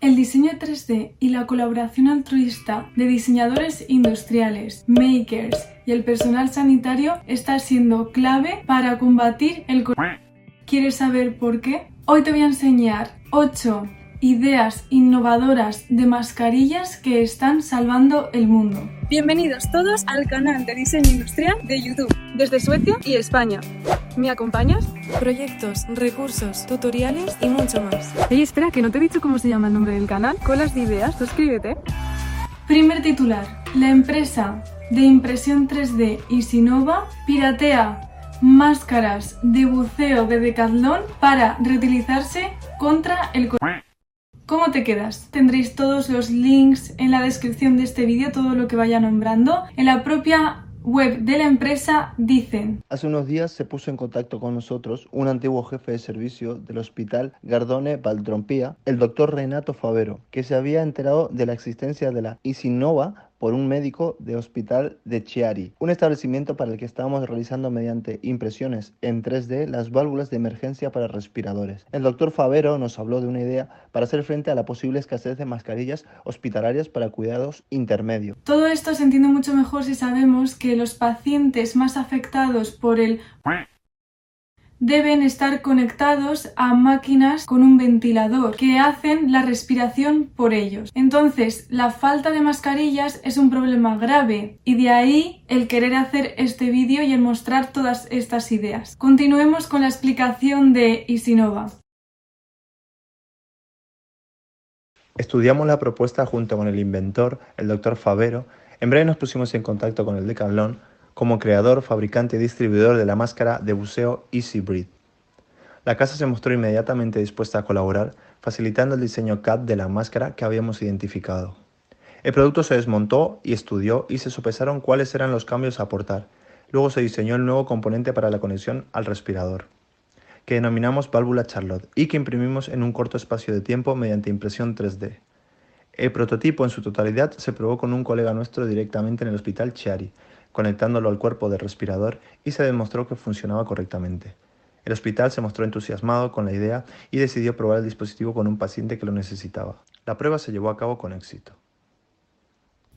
El diseño 3D y la colaboración altruista de diseñadores industriales, makers y el personal sanitario está siendo clave para combatir el coronavirus. ¿Quieres saber por qué? Hoy te voy a enseñar 8 ideas innovadoras de mascarillas que están salvando el mundo. Bienvenidos todos al canal de diseño industrial de YouTube, desde Suecia y España. ¿Me acompañas? Proyectos, recursos, tutoriales y mucho más. Ey, espera, que no te he dicho cómo se llama el nombre del canal. Colas de ideas, suscríbete. Primer titular. La empresa de impresión 3D Isinova piratea máscaras de buceo de Decathlon para reutilizarse contra el coronavirus. ¿Cómo te quedas? Tendréis todos los links en la descripción de este vídeo, todo lo que vaya nombrando. En la propia web de la empresa dicen. Hace unos días se puso en contacto con nosotros un antiguo jefe de servicio del hospital Gardone Valtrompía, el doctor Renato Favero, que se había enterado de la existencia de la Isinova por un médico de hospital de Chiari, un establecimiento para el que estábamos realizando mediante impresiones en 3D las válvulas de emergencia para respiradores. El doctor Favero nos habló de una idea para hacer frente a la posible escasez de mascarillas hospitalarias para cuidados intermedios. Todo esto se entiende mucho mejor si sabemos que los pacientes más afectados por el deben estar conectados a máquinas con un ventilador que hacen la respiración por ellos. Entonces, la falta de mascarillas es un problema grave y de ahí el querer hacer este vídeo y el mostrar todas estas ideas. Continuemos con la explicación de Isinova. Estudiamos la propuesta junto con el inventor, el doctor Favero. En breve nos pusimos en contacto con el Decathlon como creador, fabricante y distribuidor de la máscara de buceo Easy Breathe. La casa se mostró inmediatamente dispuesta a colaborar, facilitando el diseño CAD de la máscara que habíamos identificado. El producto se desmontó y estudió y se sopesaron cuáles eran los cambios a aportar. Luego se diseñó el nuevo componente para la conexión al respirador, que denominamos válvula Charlotte y que imprimimos en un corto espacio de tiempo mediante impresión 3D. El prototipo en su totalidad se probó con un colega nuestro directamente en el hospital Chiari, conectándolo al cuerpo del respirador y se demostró que funcionaba correctamente. El hospital se mostró entusiasmado con la idea y decidió probar el dispositivo con un paciente que lo necesitaba. La prueba se llevó a cabo con éxito.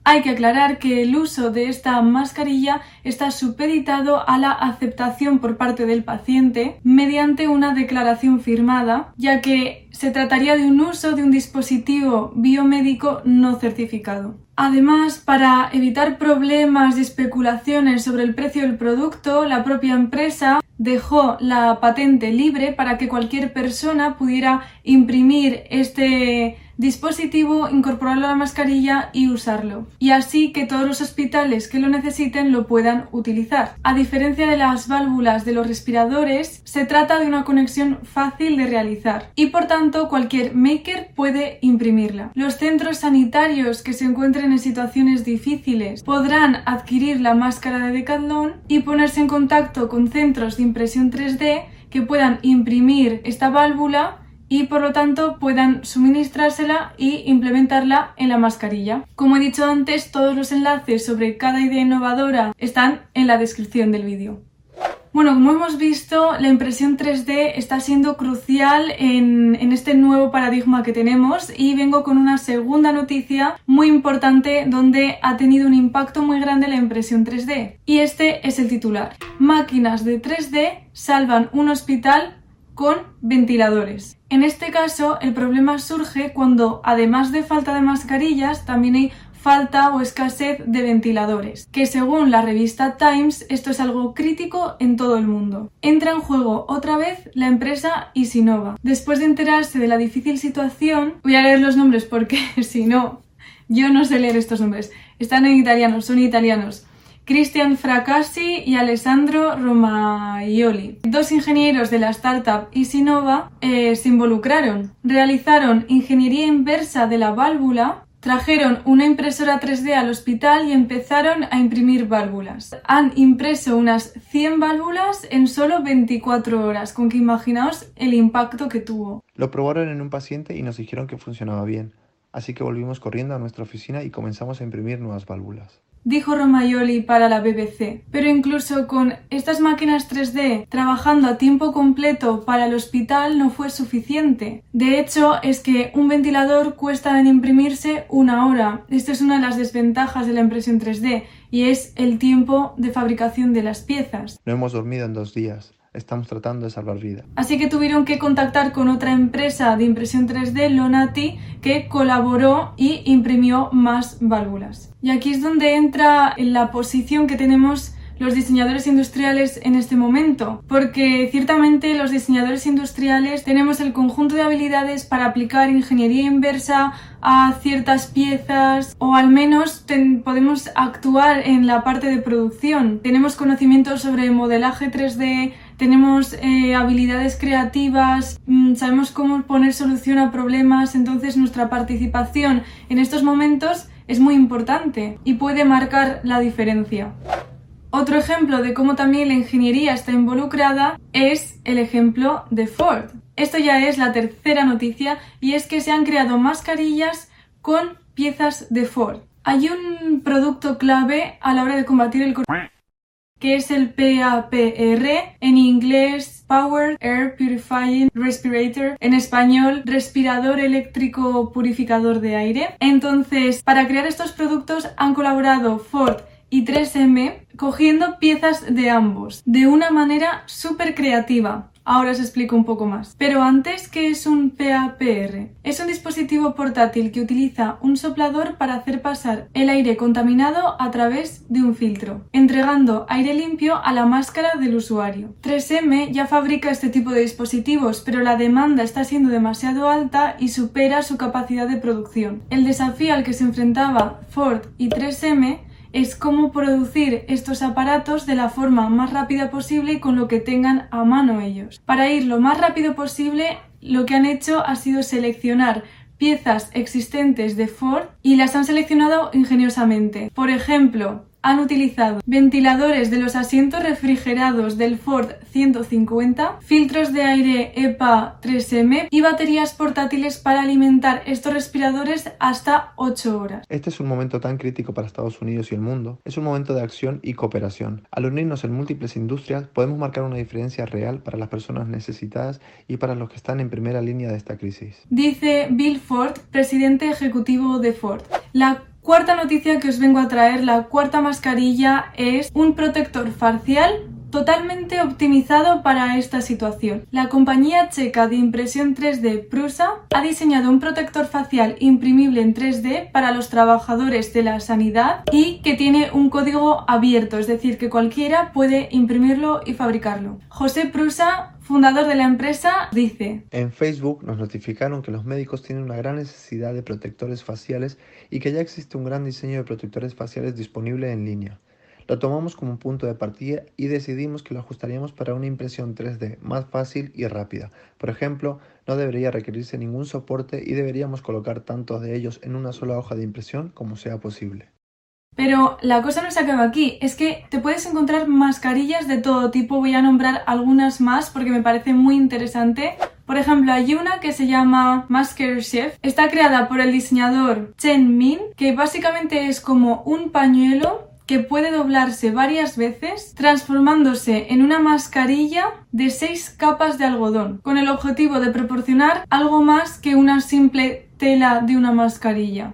Hay que aclarar que el uso de esta mascarilla está supeditado a la aceptación por parte del paciente mediante una declaración firmada, ya que se trataría de un uso de un dispositivo biomédico no certificado. Además, para evitar problemas y especulaciones sobre el precio del producto, la propia empresa dejó la patente libre para que cualquier persona pudiera imprimir este dispositivo, incorporarlo a la mascarilla y usarlo. Y así que todos los hospitales que lo necesiten lo puedan utilizar. A diferencia de las válvulas de los respiradores, se trata de una conexión fácil de realizar y por tanto cualquier maker puede imprimirla. Los centros sanitarios que se encuentren en situaciones difíciles podrán adquirir la máscara de Decathlon y ponerse en contacto con centros de impresión 3D que puedan imprimir esta válvula y por lo tanto puedan suministrársela y implementarla en la mascarilla. Como he dicho antes, todos los enlaces sobre cada idea innovadora están en la descripción del vídeo. Bueno, como hemos visto, la impresión 3D está siendo crucial en, en, este nuevo paradigma que tenemos y vengo con una segunda noticia muy importante donde ha tenido un impacto muy grande la impresión 3D. Y este es el titular. Máquinas de 3D salvan un hospital con ventiladores. En este caso, el problema surge cuando, además de falta de mascarillas, también hay falta o escasez de ventiladores, que según la revista Times esto es algo crítico en todo el mundo. Entra en juego otra vez la empresa Isinova. Después de enterarse de la difícil situación, voy a leer los nombres porque si no, yo no sé leer estos nombres. Están en italiano, son italianos. Cristian Fracassi y Alessandro Romaioli. Dos ingenieros de la startup Isinova eh, se involucraron. Realizaron ingeniería inversa de la válvula Trajeron una impresora 3D al hospital y empezaron a imprimir válvulas. Han impreso unas 100 válvulas en solo 24 horas, con que imaginaos el impacto que tuvo. Lo probaron en un paciente y nos dijeron que funcionaba bien, así que volvimos corriendo a nuestra oficina y comenzamos a imprimir nuevas válvulas. Dijo Romayoli para la BBC. Pero incluso con estas máquinas 3D trabajando a tiempo completo para el hospital no fue suficiente. De hecho, es que un ventilador cuesta en imprimirse una hora. Esto es una de las desventajas de la impresión 3D y es el tiempo de fabricación de las piezas. No hemos dormido en dos días. Estamos tratando de salvar vidas. Así que tuvieron que contactar con otra empresa de impresión 3D, Lonati, que colaboró y imprimió más válvulas. Y aquí es donde entra la posición que tenemos los diseñadores industriales en este momento, porque ciertamente los diseñadores industriales tenemos el conjunto de habilidades para aplicar ingeniería inversa a ciertas piezas o al menos podemos actuar en la parte de producción. Tenemos conocimientos sobre modelaje 3D, tenemos eh, habilidades creativas, mm, sabemos cómo poner solución a problemas, entonces nuestra participación en estos momentos es muy importante y puede marcar la diferencia. Otro ejemplo de cómo también la ingeniería está involucrada es el ejemplo de Ford. Esto ya es la tercera noticia y es que se han creado mascarillas con piezas de Ford. Hay un producto clave a la hora de combatir el coronavirus que es el PAPR, en inglés Power Air Purifying Respirator, en español respirador eléctrico purificador de aire. Entonces, para crear estos productos han colaborado Ford y 3M cogiendo piezas de ambos de una manera súper creativa. Ahora os explico un poco más. Pero antes, ¿qué es un PAPR? Es un dispositivo portátil que utiliza un soplador para hacer pasar el aire contaminado a través de un filtro, entregando aire limpio a la máscara del usuario. 3M ya fabrica este tipo de dispositivos, pero la demanda está siendo demasiado alta y supera su capacidad de producción. El desafío al que se enfrentaba Ford y 3M es cómo producir estos aparatos de la forma más rápida posible y con lo que tengan a mano ellos. Para ir lo más rápido posible, lo que han hecho ha sido seleccionar piezas existentes de Ford y las han seleccionado ingeniosamente. Por ejemplo, han utilizado ventiladores de los asientos refrigerados del Ford 150, filtros de aire EPA 3M y baterías portátiles para alimentar estos respiradores hasta 8 horas. Este es un momento tan crítico para Estados Unidos y el mundo. Es un momento de acción y cooperación. Al unirnos en múltiples industrias podemos marcar una diferencia real para las personas necesitadas y para los que están en primera línea de esta crisis. Dice Bill Ford, presidente ejecutivo de Ford. La Cuarta noticia que os vengo a traer, la cuarta mascarilla es un protector facial totalmente optimizado para esta situación. La compañía checa de impresión 3D Prusa ha diseñado un protector facial imprimible en 3D para los trabajadores de la sanidad y que tiene un código abierto, es decir, que cualquiera puede imprimirlo y fabricarlo. José Prusa fundador de la empresa, dice, En Facebook nos notificaron que los médicos tienen una gran necesidad de protectores faciales y que ya existe un gran diseño de protectores faciales disponible en línea. Lo tomamos como un punto de partida y decidimos que lo ajustaríamos para una impresión 3D más fácil y rápida. Por ejemplo, no debería requerirse ningún soporte y deberíamos colocar tantos de ellos en una sola hoja de impresión como sea posible. Pero la cosa no se acaba aquí, es que te puedes encontrar mascarillas de todo tipo, voy a nombrar algunas más porque me parece muy interesante. Por ejemplo, hay una que se llama Masker Chef, está creada por el diseñador Chen Min, que básicamente es como un pañuelo que puede doblarse varias veces, transformándose en una mascarilla de seis capas de algodón, con el objetivo de proporcionar algo más que una simple tela de una mascarilla.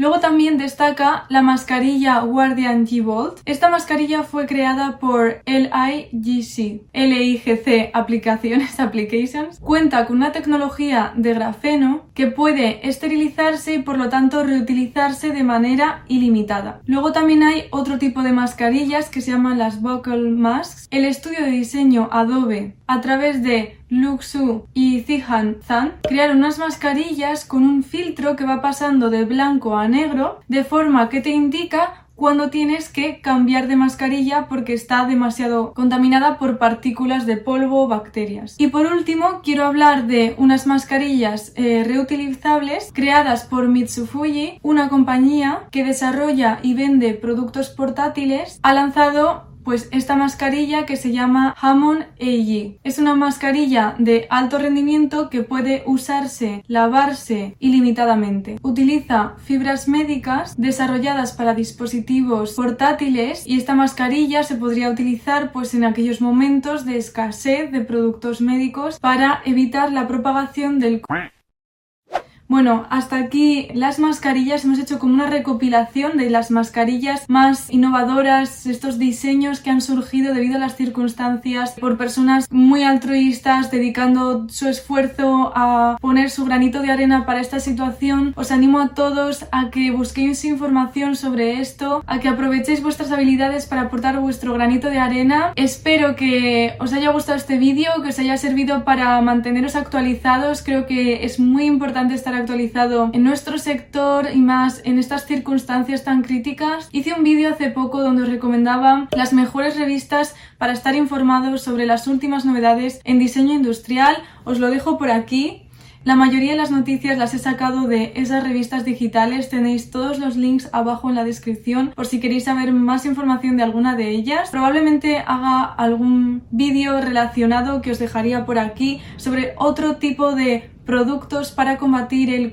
Luego también destaca la mascarilla Guardian G-Volt. Esta mascarilla fue creada por LIGC, LIGC Aplicaciones Applications. Cuenta con una tecnología de grafeno que puede esterilizarse y por lo tanto reutilizarse de manera ilimitada. Luego también hay otro tipo de mascarillas que se llaman las Buckle Masks. El estudio de diseño Adobe a través de Luxu y Zihan Zan crearon unas mascarillas con un filtro que va pasando de blanco a negro de forma que te indica cuando tienes que cambiar de mascarilla porque está demasiado contaminada por partículas de polvo o bacterias. Y por último, quiero hablar de unas mascarillas eh, reutilizables creadas por Mitsufuji, una compañía que desarrolla y vende productos portátiles. Ha lanzado pues esta mascarilla que se llama Hammond AG. Es una mascarilla de alto rendimiento que puede usarse, lavarse ilimitadamente. Utiliza fibras médicas desarrolladas para dispositivos portátiles y esta mascarilla se podría utilizar pues en aquellos momentos de escasez de productos médicos para evitar la propagación del bueno, hasta aquí las mascarillas. Hemos hecho como una recopilación de las mascarillas más innovadoras, estos diseños que han surgido debido a las circunstancias por personas muy altruistas dedicando su esfuerzo a poner su granito de arena para esta situación. Os animo a todos a que busquéis información sobre esto, a que aprovechéis vuestras habilidades para aportar vuestro granito de arena. Espero que os haya gustado este vídeo, que os haya servido para manteneros actualizados. Creo que es muy importante estar actualizado en nuestro sector y más en estas circunstancias tan críticas. Hice un vídeo hace poco donde os recomendaba las mejores revistas para estar informados sobre las últimas novedades en diseño industrial. Os lo dejo por aquí. La mayoría de las noticias las he sacado de esas revistas digitales, tenéis todos los links abajo en la descripción por si queréis saber más información de alguna de ellas. Probablemente haga algún vídeo relacionado que os dejaría por aquí sobre otro tipo de productos para combatir el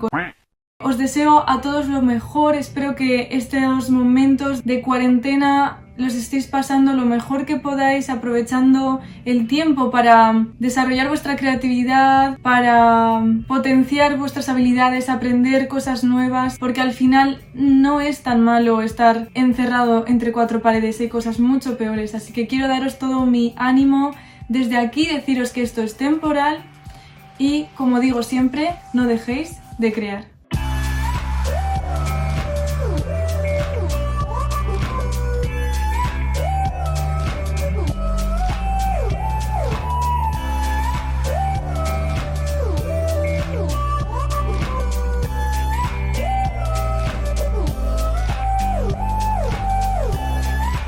os deseo a todos lo mejor, espero que estos momentos de cuarentena los estéis pasando lo mejor que podáis, aprovechando el tiempo para desarrollar vuestra creatividad, para potenciar vuestras habilidades, aprender cosas nuevas, porque al final no es tan malo estar encerrado entre cuatro paredes, hay cosas mucho peores, así que quiero daros todo mi ánimo desde aquí, deciros que esto es temporal y, como digo siempre, no dejéis de crear.